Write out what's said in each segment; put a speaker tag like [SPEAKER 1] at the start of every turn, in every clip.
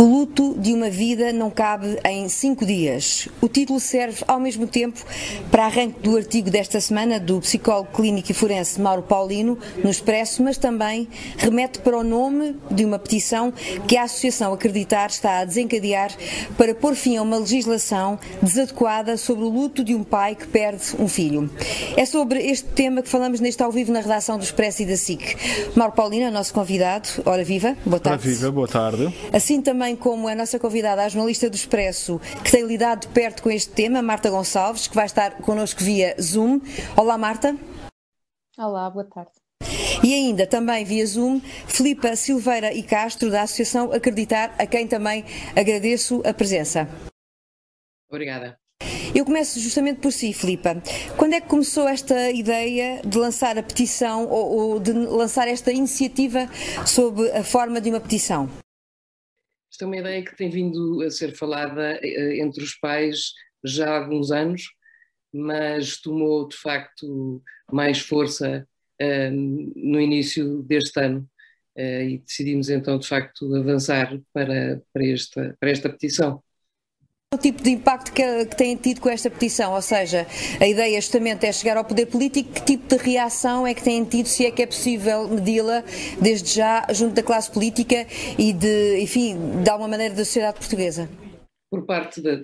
[SPEAKER 1] O luto de uma vida não cabe em cinco dias. O título serve ao mesmo tempo para arranque do artigo desta semana do psicólogo clínico e forense Mauro Paulino no Expresso, mas também remete para o nome de uma petição que a Associação Acreditar está a desencadear para pôr fim a uma legislação desadequada sobre o luto de um pai que perde um filho. É sobre este tema que falamos neste ao vivo na redação do Expresso e da SIC. Mauro Paulino é nosso convidado. Ora viva, boa tarde.
[SPEAKER 2] Ora viva, boa tarde.
[SPEAKER 1] Assim também também como a nossa convidada, a jornalista do Expresso, que tem lidado de perto com este tema, Marta Gonçalves, que vai estar connosco via Zoom. Olá, Marta.
[SPEAKER 3] Olá, boa tarde.
[SPEAKER 1] E ainda também via Zoom, Filipa Silveira e Castro, da Associação Acreditar, a quem também agradeço a presença.
[SPEAKER 4] Obrigada.
[SPEAKER 1] Eu começo justamente por si, Filipa. Quando é que começou esta ideia de lançar a petição ou, ou de lançar esta iniciativa sob a forma de uma petição?
[SPEAKER 4] Esta é uma ideia que tem vindo a ser falada eh, entre os pais já há alguns anos, mas tomou de facto mais força um, no início deste ano. Uh, e decidimos então de facto avançar para, para, esta, para esta petição
[SPEAKER 1] o tipo de impacto que, que têm tido com esta petição? Ou seja, a ideia justamente é chegar ao poder político, que tipo de reação é que têm tido, se é que é possível medi-la desde já junto da classe política e de, enfim, de alguma maneira da sociedade portuguesa?
[SPEAKER 4] Por parte da,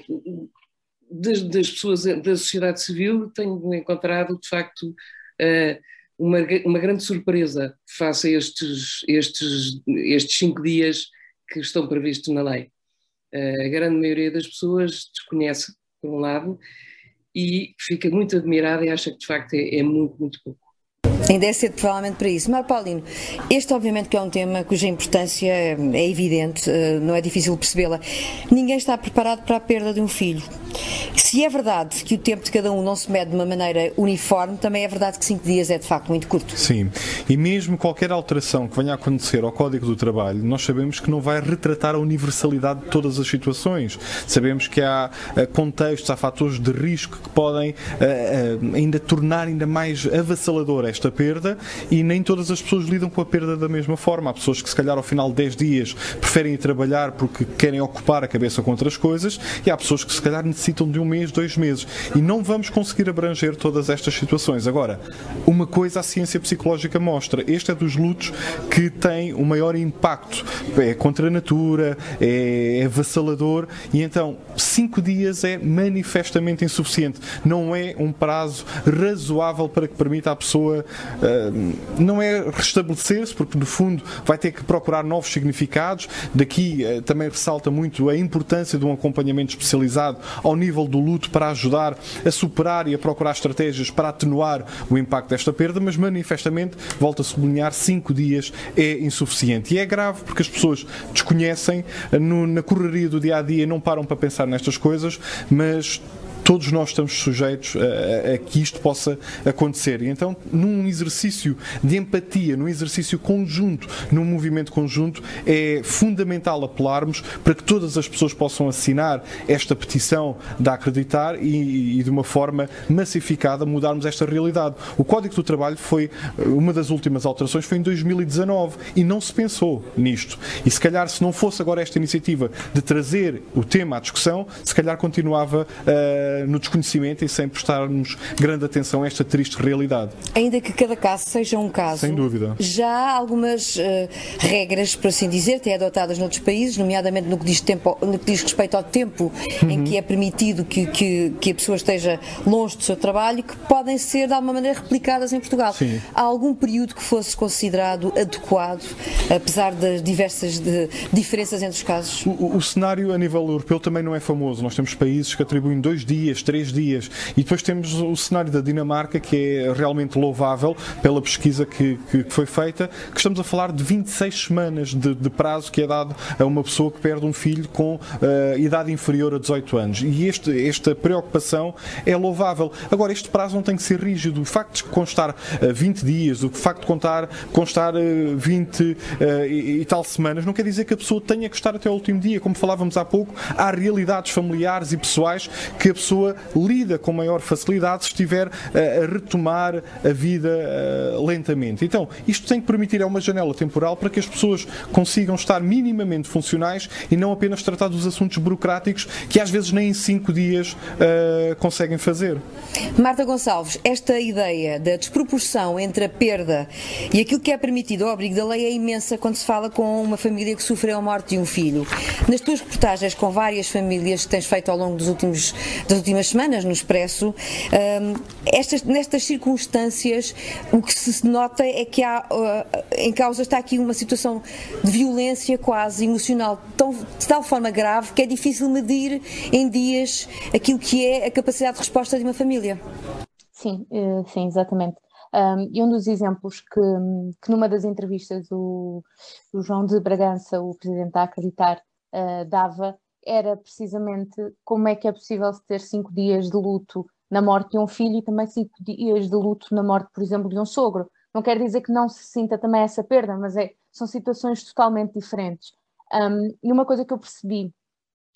[SPEAKER 4] das, das, pessoas da sociedade civil, tenho encontrado de facto eh, uma, uma grande surpresa face a estes, estes, estes cinco dias que estão previstos na lei a grande maioria das pessoas desconhece, por um lado, e fica muito admirada e acha que de facto é, é muito, muito pouco.
[SPEAKER 1] Ainda é cedo, provavelmente, para isso. Mar Paulino, este obviamente que é um tema cuja importância é evidente, eh, não é difícil percebê-la. Ninguém está preparado para a perda de um filho. Se é verdade que o tempo de cada um não se mede de uma maneira uniforme, também é verdade que cinco dias é de facto muito curto.
[SPEAKER 2] Sim, e mesmo qualquer alteração que venha a acontecer ao Código do Trabalho, nós sabemos que não vai retratar a universalidade de todas as situações. Sabemos que há eh, contextos, há fatores de risco que podem uh, ainda tornar ainda mais avassaladora esta perda e nem todas as pessoas lidam com a perda da mesma forma. Há pessoas que se calhar ao final de 10 dias preferem ir trabalhar porque querem ocupar a cabeça com outras coisas e há pessoas que se calhar necessitam de um mês, dois meses e não vamos conseguir abranger todas estas situações. Agora, uma coisa a ciência psicológica mostra, este é dos lutos que tem o maior impacto, é contra a natura, é, é avassalador e então cinco dias é manifestamente insuficiente, não é um prazo razoável para que permita à pessoa não é restabelecer-se, porque no fundo vai ter que procurar novos significados. Daqui eh, também ressalta muito a importância de um acompanhamento especializado ao nível do luto para ajudar a superar e a procurar estratégias para atenuar o impacto desta perda, mas manifestamente, volto a sublinhar, cinco dias é insuficiente. E é grave porque as pessoas desconhecem, eh, na correria do dia a dia não param para pensar nestas coisas, mas todos nós estamos sujeitos a, a, que isto possa acontecer. E então, num exercício de empatia, num exercício conjunto, num movimento conjunto, é fundamental apelarmos para que todas as pessoas possam assinar esta petição de acreditar e, e de uma forma massificada mudarmos esta realidade. O Código do Trabalho foi uma das últimas alterações foi em 2019 e não se pensou nisto. E se calhar se não fosse agora esta iniciativa de trazer o tema à discussão, se calhar continuava uh, no desconhecimento e sem prestarmos grande atenção a esta triste realidade.
[SPEAKER 1] Ainda que cada caso seja um caso,
[SPEAKER 2] sem dúvida.
[SPEAKER 1] Já há algumas uh, regras, por assim dizer, até adotadas noutros países, nomeadamente no que diz, tempo, no que diz respeito ao tempo uhum. em que é permitido que, que, que, a pessoa esteja longe do seu trabalho, que podem ser de alguma maneira replicadas em Portugal.
[SPEAKER 2] Sim.
[SPEAKER 1] Há algum período que fosse considerado adequado, apesar das diversas de, diferenças entre os casos?
[SPEAKER 2] O, o cenário a nível europeu também não é famoso. Nós temos países que atribuem dois dias dias, três dias. E depois temos o cenário da Dinamarca, que é realmente louvável pela pesquisa que, que foi feita, que estamos a falar de 26 semanas de, de, prazo que é dado a uma pessoa que perde um filho com uh, idade inferior a 18 anos. E este, esta preocupação é louvável. Agora, este prazo não tem que ser rígido. O facto de constar uh, eh, 20 dias, o facto de contar, constar uh, 20 uh, e, e, tal semanas, não quer dizer que a pessoa tenha que estar até o último dia. Como falávamos há pouco, há realidades familiares e pessoais que a pessoa pessoa lida com maior facilidade se estiver a retomar a vida lentamente. Então, isto tem que permitir é uma janela temporal para que as pessoas consigam estar minimamente funcionais e não apenas tratar dos assuntos burocráticos que às vezes nem em cinco dias uh, conseguem fazer.
[SPEAKER 1] Marta Gonçalves, esta ideia da desproporção entre a perda e aquilo que é permitido ao abrigo da lei é imensa quando se fala com uma família que sofreu a morte de um filho. Nas tuas reportagens com várias famílias que tens feito ao longo dos últimos, das últimas semanas no Expresso, um, estas, nestas circunstâncias o que se nota é que há, uh, em causa está aqui uma situação de violência quase emocional tão, de tal forma grave que é difícil medir em dias aquilo que é a capacidade de resposta de uma família.
[SPEAKER 3] Sim, eh, sim, exatamente. Um, e um dos exemplos que, que numa das entrevistas o, o, João de Bragança, o presidente da Acreditar, uh, dava, era precisamente como é que é possível ter cinco dias de luto na morte de um filho e também cinco dias de luto na morte, por exemplo, de um sogro. Não quer dizer que não se sinta também essa perda, mas é, são situações totalmente diferentes. Um, e uma coisa que eu percebi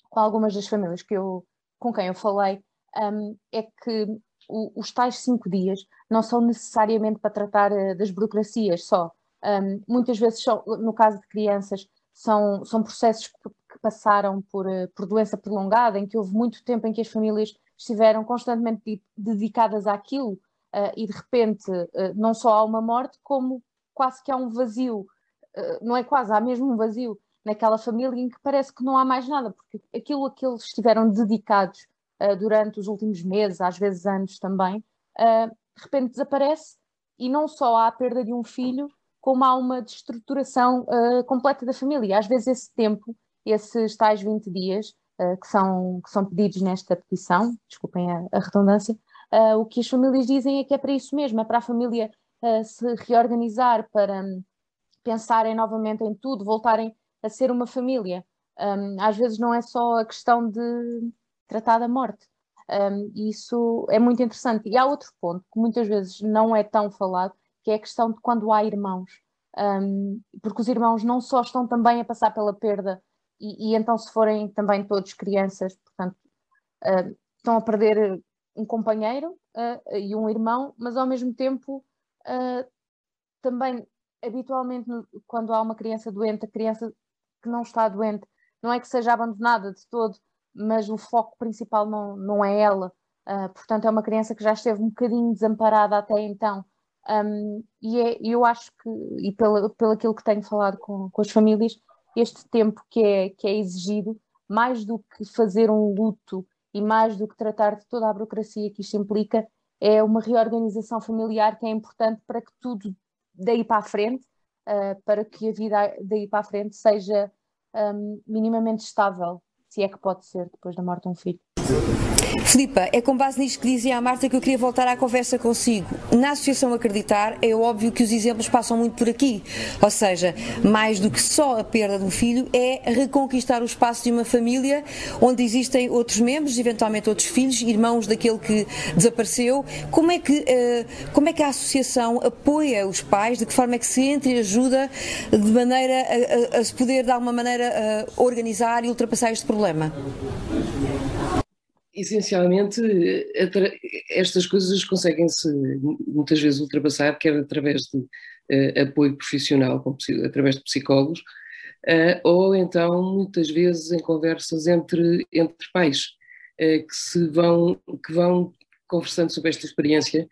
[SPEAKER 3] com algumas das famílias que eu, com quem eu falei um, é que o, os tais cinco dias não são necessariamente para tratar uh, das burocracias só. Um, muitas vezes, são, no caso de crianças, são, são processos que, passaram por, uh, por doença prolongada, em que houve muito tempo em que as famílias estiveram constantemente dedicadas àquilo uh, e de repente não só há uma morte, como quase que há um vazio, não é quase, há mesmo um vazio naquela família em que parece que não há mais nada, porque aquilo a que eles estiveram dedicados uh, durante os últimos meses, às vezes anos também, uh, de repente desaparece e não só há a perda de um filho, como há uma destruturação uh, completa da família. Às vezes esse tempo, esses tais 20 dias que, são, que são pedidos nesta petição, desculpem a, a redundância, o que as famílias dizem é que é para isso mesmo, é para a família se reorganizar, para um, pensarem novamente em tudo, voltarem a ser uma família. Um, às vezes não é só a questão de tratar da morte. Um, isso é muito interessante. E há outro ponto que muitas vezes não é tão falado, que é a questão de quando há irmãos. Um, porque os irmãos não só estão também a passar pela perda, e, e então, se forem também todos crianças, portanto, uh, estão a perder um companheiro uh, e um irmão, mas ao mesmo tempo uh, também habitualmente quando há uma criança doente, a criança que não está doente não é que seja abandonada de todo, mas o foco principal não, não é ela. Portanto, é uma criança que já esteve um bocadinho desamparada até então. Um, e é, eu acho que, e pelo, pelo aquilo que tenho falado com, com as famílias, este tempo que é, que é exigido, mais do que fazer um luto e mais do que tratar de toda a burocracia que isto implica, é uma reorganização familiar que é importante para que tudo daí para a frente, uh, para que a vida daí para a frente seja um, minimamente estável se é que pode ser depois da morte de um filho.
[SPEAKER 1] Filipa, é com base nisto que dizia a Marta que eu queria voltar à conversa consigo. Na Associação Acreditar, é óbvio que os exemplos passam muito por aqui. Ou seja, mais do que só a perda de um filho, é reconquistar o espaço de uma família onde existem outros membros, eventualmente outros filhos, irmãos daquele que desapareceu. Como é que, eh, como é que a Associação apoia os pais? De que forma é que se entra e ajuda de maneira a, a, a se poder, de alguma maneira, organizar e ultrapassar este problema?
[SPEAKER 4] Essencialmente, estas coisas conseguem-se muitas vezes ultrapassar, quer através de uh, apoio profissional, através de psicólogos, uh, ou então muitas vezes em conversas entre, entre pais, uh, que se vão, que vão conversando sobre esta experiência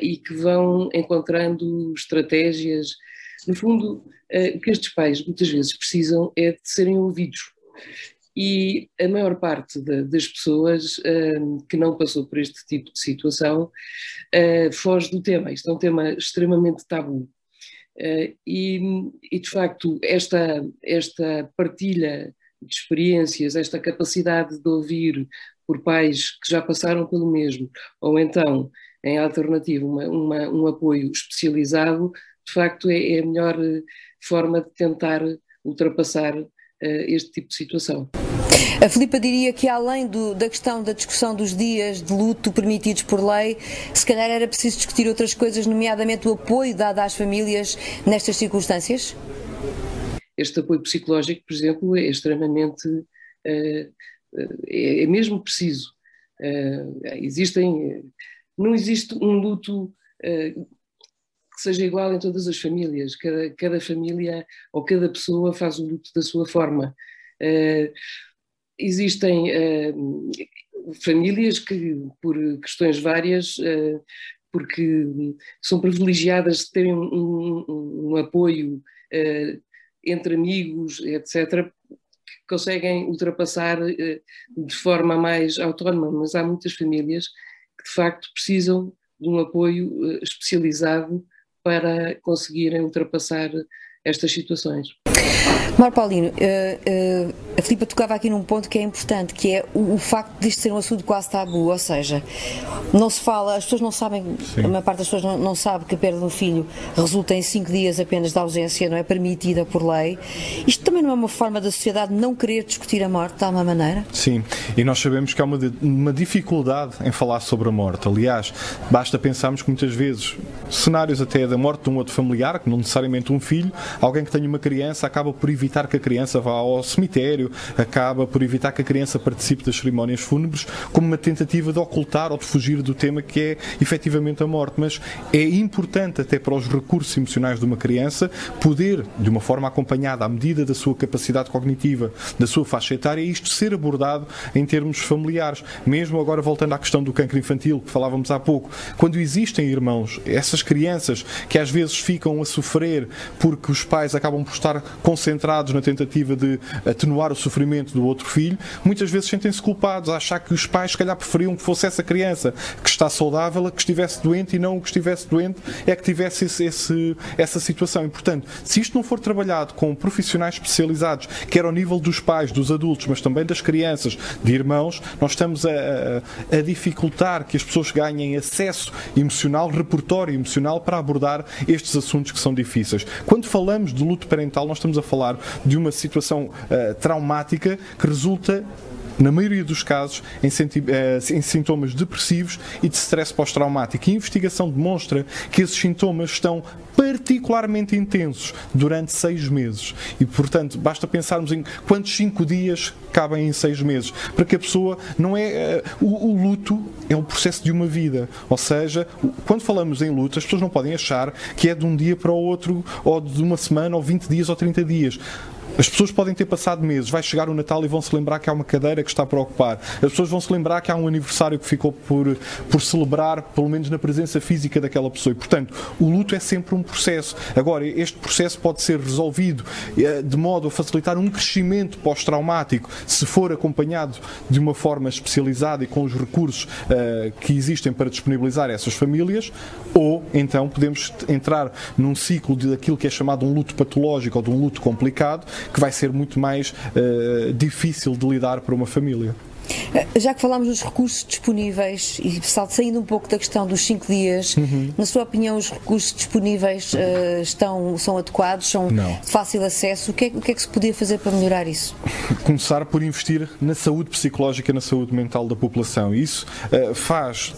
[SPEAKER 4] e que vão encontrando estratégias. No fundo, o que estes pais muitas vezes precisam é de serem ouvidos e a maior parte de, das pessoas uh, que não passou por este tipo de situação uh, foge do tema. Isto é um tema extremamente tabu. Uh, e, e, de facto, esta, esta partilha de experiências, esta capacidade de ouvir por pais que já passaram pelo mesmo, ou então, em alternativa, uma, uma, um apoio especializado, de facto, é, é a melhor forma de tentar ultrapassar este tipo de situação.
[SPEAKER 1] A Filipa diria que, além do, da questão da discussão dos dias de luto permitidos por lei, se calhar era preciso discutir outras coisas, nomeadamente o apoio dado às famílias nestas circunstâncias?
[SPEAKER 4] Este apoio psicológico, por exemplo, é extremamente. é, é mesmo preciso. existem, não existe um luto seja igual em todas as famílias. Cada, cada família ou cada pessoa faz o luto da sua forma. Uh, existem uh, famílias que, por questões várias, uh, porque são privilegiadas de terem um, um, um apoio entre amigos, etc., conseguem ultrapassar de forma mais autónoma, mas há muitas famílias que de facto precisam de um apoio especializado para conseguirem ultrapassar estas situações.
[SPEAKER 1] Mário Paulino, uh, uh, a Filipa tocava aqui num ponto que é importante, que é o, o facto de isto ser um assunto quase tabu, ou seja, não se fala, as pessoas não sabem, Sim. a maior parte das pessoas não, não sabe que a perda de um filho resulta em cinco dias apenas de ausência, não é permitida por lei. Isto também não é uma forma da sociedade não querer discutir a morte de alguma maneira?
[SPEAKER 2] Sim, e nós sabemos que há uma, uma dificuldade em falar sobre a morte. Aliás, basta pensarmos que muitas vezes cenários até da morte de um outro familiar, que não necessariamente um filho, alguém que tenha uma criança acaba por evitar que a criança vá ao cemitério, acaba por evitar que a criança participe das cerimónias fúnebres, como uma tentativa de ocultar ou de fugir do tema que é efetivamente a morte. Mas é importante, até para os recursos emocionais de uma criança, poder, de uma forma acompanhada, à medida da sua capacidade cognitiva, da sua faixa etária, isto ser abordado em termos familiares. Mesmo agora voltando à questão do cancro infantil, que falávamos há pouco, quando existem irmãos, essas crianças que às vezes ficam a sofrer porque os pais acabam por estar concentrados na tentativa de atenuar o sofrimento do outro filho, muitas vezes sentem-se culpados a achar que os pais, se calhar, preferiam que fosse essa criança que está saudável a que estivesse doente e não o que estivesse doente é que tivesse esse, esse, essa situação. E, portanto, se isto não for trabalhado com profissionais especializados, quer ao nível dos pais, dos adultos, mas também das crianças, de irmãos, nós estamos a, a, dificultar que as pessoas ganhem acesso emocional, repertório emocional para abordar estes assuntos que são difíceis. Quando falamos de luto parental, nós estamos a falar de uma situação uh, traumática que resulta na maioria dos casos, em, eh, em, sintomas depressivos e de stress pós-traumático. A investigação demonstra que esses sintomas estão particularmente intensos durante seis meses. E, portanto, basta pensarmos em quantos cinco dias cabem em seis meses, para que a pessoa não é. Uh, o, o, luto é o processo de uma vida. Ou seja, quando falamos em luto, as pessoas não podem achar que é de um dia para o outro, ou de uma semana, ou 20 dias, ou 30 dias. As pessoas podem ter passado meses, vai chegar o Natal e vão se lembrar que há uma cadeira que está para ocupar. As pessoas vão se lembrar que há um aniversário que ficou por, por celebrar, pelo menos na presença física daquela pessoa. E, portanto, o luto é sempre um processo. Agora, este processo pode ser resolvido eh, de modo a facilitar um crescimento pós-traumático, se for acompanhado de uma forma especializada e com os recursos uh, que existem para disponibilizar essas famílias, ou então podemos entrar num ciclo de aquilo que é chamado um luto patológico ou de um luto complicado, que vai ser muito mais uh, difícil de lidar para uma família.
[SPEAKER 1] Eh, já que falámos dos recursos disponíveis e saindo um pouco da questão dos cinco dias, uhum. na sua opinião os recursos disponíveis uh, estão, são adequados, são Não. de fácil acesso? O que, é, o que, é, que se podia fazer para melhorar isso?
[SPEAKER 2] Começar por investir na saúde psicológica, na saúde mental da população. Isso uh, faz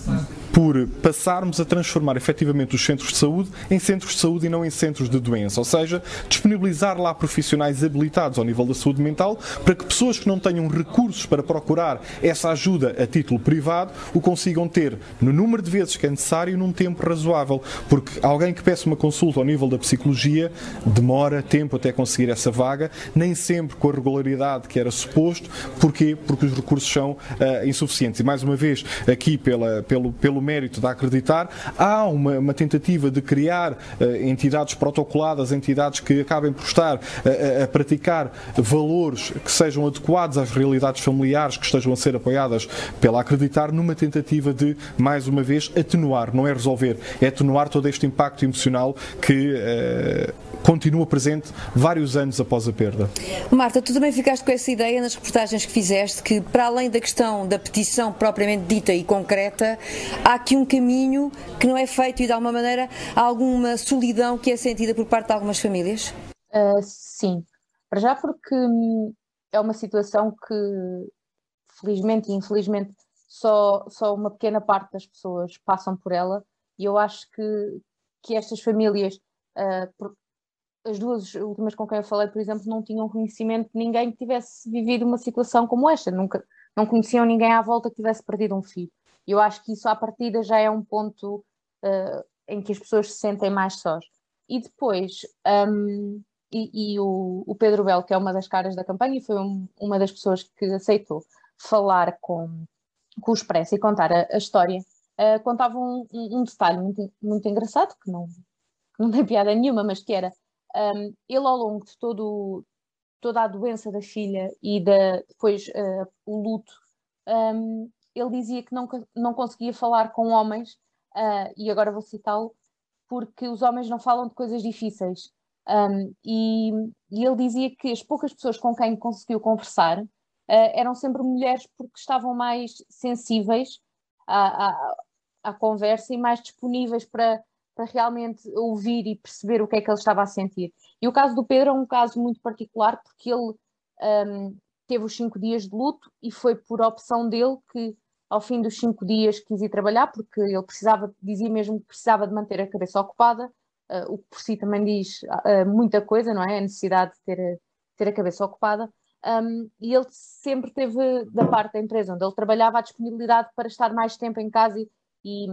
[SPEAKER 2] por passarmos a transformar efetivamente os centros de saúde em centros de saúde e não em centros de doença, ou seja, disponibilizar lá profissionais habilitados ao nível da saúde mental para que pessoas que não tenham recursos para procurar essa ajuda a título privado o consigam ter no número de vezes que é necessário num tempo razoável, porque alguém que peça uma consulta ao nível da psicologia demora tempo até conseguir essa vaga, nem sempre com a regularidade que era suposto, porquê? Porque os recursos são uh, insuficientes. E mais uma vez, aqui pela, pelo, pelo mérito de acreditar, há uma, uma tentativa de criar uh, entidades protocoladas, entidades que acabem por estar a, a, praticar valores que sejam adequados às realidades familiares que estejam a ser apoiadas pela acreditar, numa tentativa de, mais uma vez, atenuar, não é resolver, é atenuar todo este impacto emocional que uh, continua presente vários anos após a perda.
[SPEAKER 1] Marta, tu também ficaste com essa ideia nas reportagens que fizeste que, para além da questão da petição propriamente dita e concreta, há aqui um caminho que não é feito e de alguma maneira há alguma solidão que é sentida por parte de algumas famílias?
[SPEAKER 3] Uh, sim, para já porque hum, é uma situação que felizmente e infelizmente só, só uma pequena parte das pessoas passam por ela e eu acho que, que estas famílias, uh, as duas últimas com quem eu falei, por exemplo, não tinham conhecimento de ninguém que tivesse vivido uma situação como esta, nunca, não conheciam ninguém à volta que tivesse perdido um filho. E eu acho que isso à partida já é um ponto uh, em que as pessoas se sentem mais sós. E depois, um, e, e o, o, Pedro Bel, que é uma das caras da campanha, foi um, uma das pessoas que aceitou falar com, com o Expresso e contar a, a história, uh, contava um, um, detalhe muito, muito engraçado, que não, não tem piada nenhuma, mas que era um, ele ao longo de todo, toda a doença da filha e da, depois uh, o luto, um, ele dizia que não, não conseguia falar com homens, uh, e agora vou citá-lo, porque os homens não falam de coisas difíceis. Um, e, e, ele dizia que as poucas pessoas com quem conseguiu conversar uh, eram sempre mulheres porque estavam mais sensíveis à, à, à conversa e mais disponíveis para, para realmente ouvir e perceber o que é que ele estava a sentir. E o caso do Pedro é um caso muito particular porque ele um, teve os cinco dias de luto e foi por opção dele que ao fim dos cinco dias quis ir trabalhar porque ele precisava, dizia mesmo que precisava de manter a cabeça ocupada, uh, o que por si também diz uh, muita coisa, não é? A necessidade de ter, ter a cabeça ocupada. Um, e ele sempre teve, da parte da empresa onde ele trabalhava, a disponibilidade para estar mais tempo em casa e, e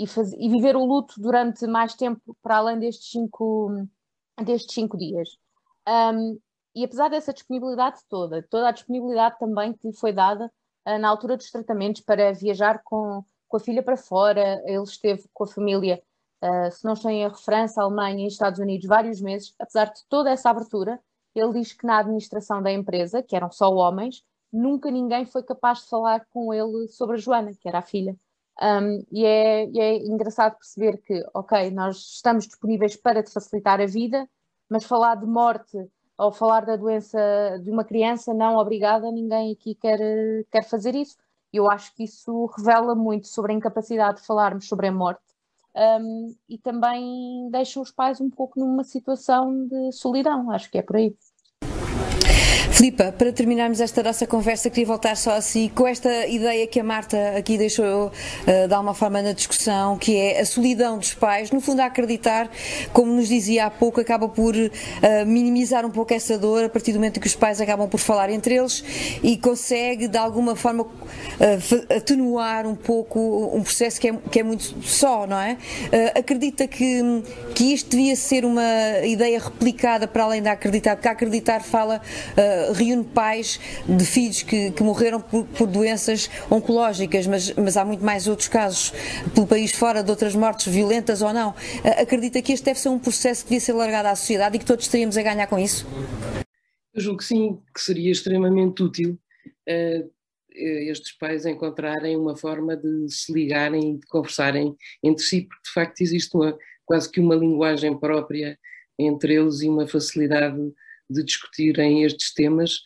[SPEAKER 3] e, e viver o luto durante mais tempo para além destes cinco, destes cinco dias. Um, e apesar dessa disponibilidade toda, toda a disponibilidade também que lhe foi dada uh, na altura dos tratamentos para viajar com, com a filha para fora, ele esteve com a família, uh, se não estou em referência, Alemanha e Estados Unidos vários meses, apesar de toda essa abertura, ele diz que na administração da empresa, que eram só homens, nunca ninguém foi capaz de falar com ele sobre a Joana, que era a filha. Um, e, é, e, é, engraçado perceber que, ok, nós estamos disponíveis para te facilitar a vida, mas falar de morte ou falar da doença de uma criança, não, obrigada, ninguém aqui quer, quer fazer isso. Eu acho que isso revela muito sobre a incapacidade de falarmos sobre a morte um, e também deixa os pais um pouco numa situação de solidão, acho que é por aí.
[SPEAKER 1] Filipa, para terminarmos esta nossa conversa, queria voltar só assim com esta ideia que a Marta aqui deixou uh, de alguma forma na discussão, que é a solidão dos pais, no fundo a acreditar, como nos dizia há pouco, acaba por uh, minimizar um pouco essa dor a partir do momento em que os pais acabam por falar entre eles e consegue de alguma forma uh, atenuar um pouco um processo que é, que é muito só, não é? acredita que, que isto devia ser uma ideia replicada para além da acreditar, porque acreditar fala reúne pais de filhos que, que morreram por, por, doenças oncológicas, mas, mas há muito mais outros casos pelo país fora de outras mortes violentas ou não. Uh, acredita que este deve ser um processo que devia ser largado à sociedade e que todos teríamos a ganhar com isso?
[SPEAKER 4] Eu julgo que sim, que seria extremamente útil uh, estes pais encontrarem uma forma de se ligarem e de conversarem entre si, porque de facto existe uma, quase que uma linguagem própria entre eles e uma facilidade de discutirem estes temas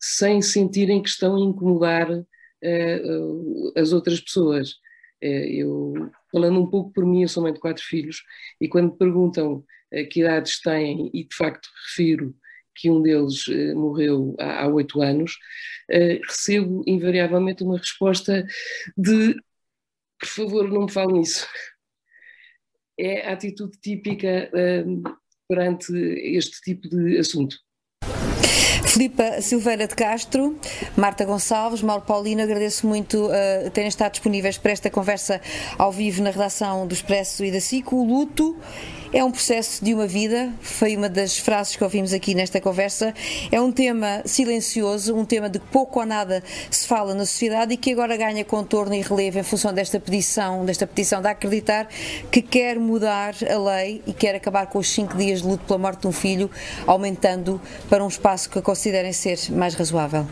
[SPEAKER 4] sem sentirem que estão a incomodar uh, as outras pessoas. Uh, eu, falando um pouco por mim, eu sou mãe de quatro filhos, e quando me perguntam uh, que idades têm, e de facto refiro que um deles morreu há oito anos, recebo invariavelmente uma resposta de por favor, não me falem isso. É a atitude típica perante este tipo de assunto.
[SPEAKER 1] Filipa Silveira de Castro, Marta Gonçalves, Mauro Paulino, agradeço muito uh, terem estado disponíveis para esta conversa ao vivo na redação do Expresso e da SICO. O luto é um processo de uma vida, foi uma das frases que ouvimos aqui nesta conversa. É um tema silencioso, um tema de pouco ou nada se fala na sociedade e que agora ganha contorno e relevo em função desta petição, desta petição de acreditar que quer mudar a lei e quer acabar com os cinco dias de luto pela morte de um filho, aumentando para um espaço que considerem ser mais razoável.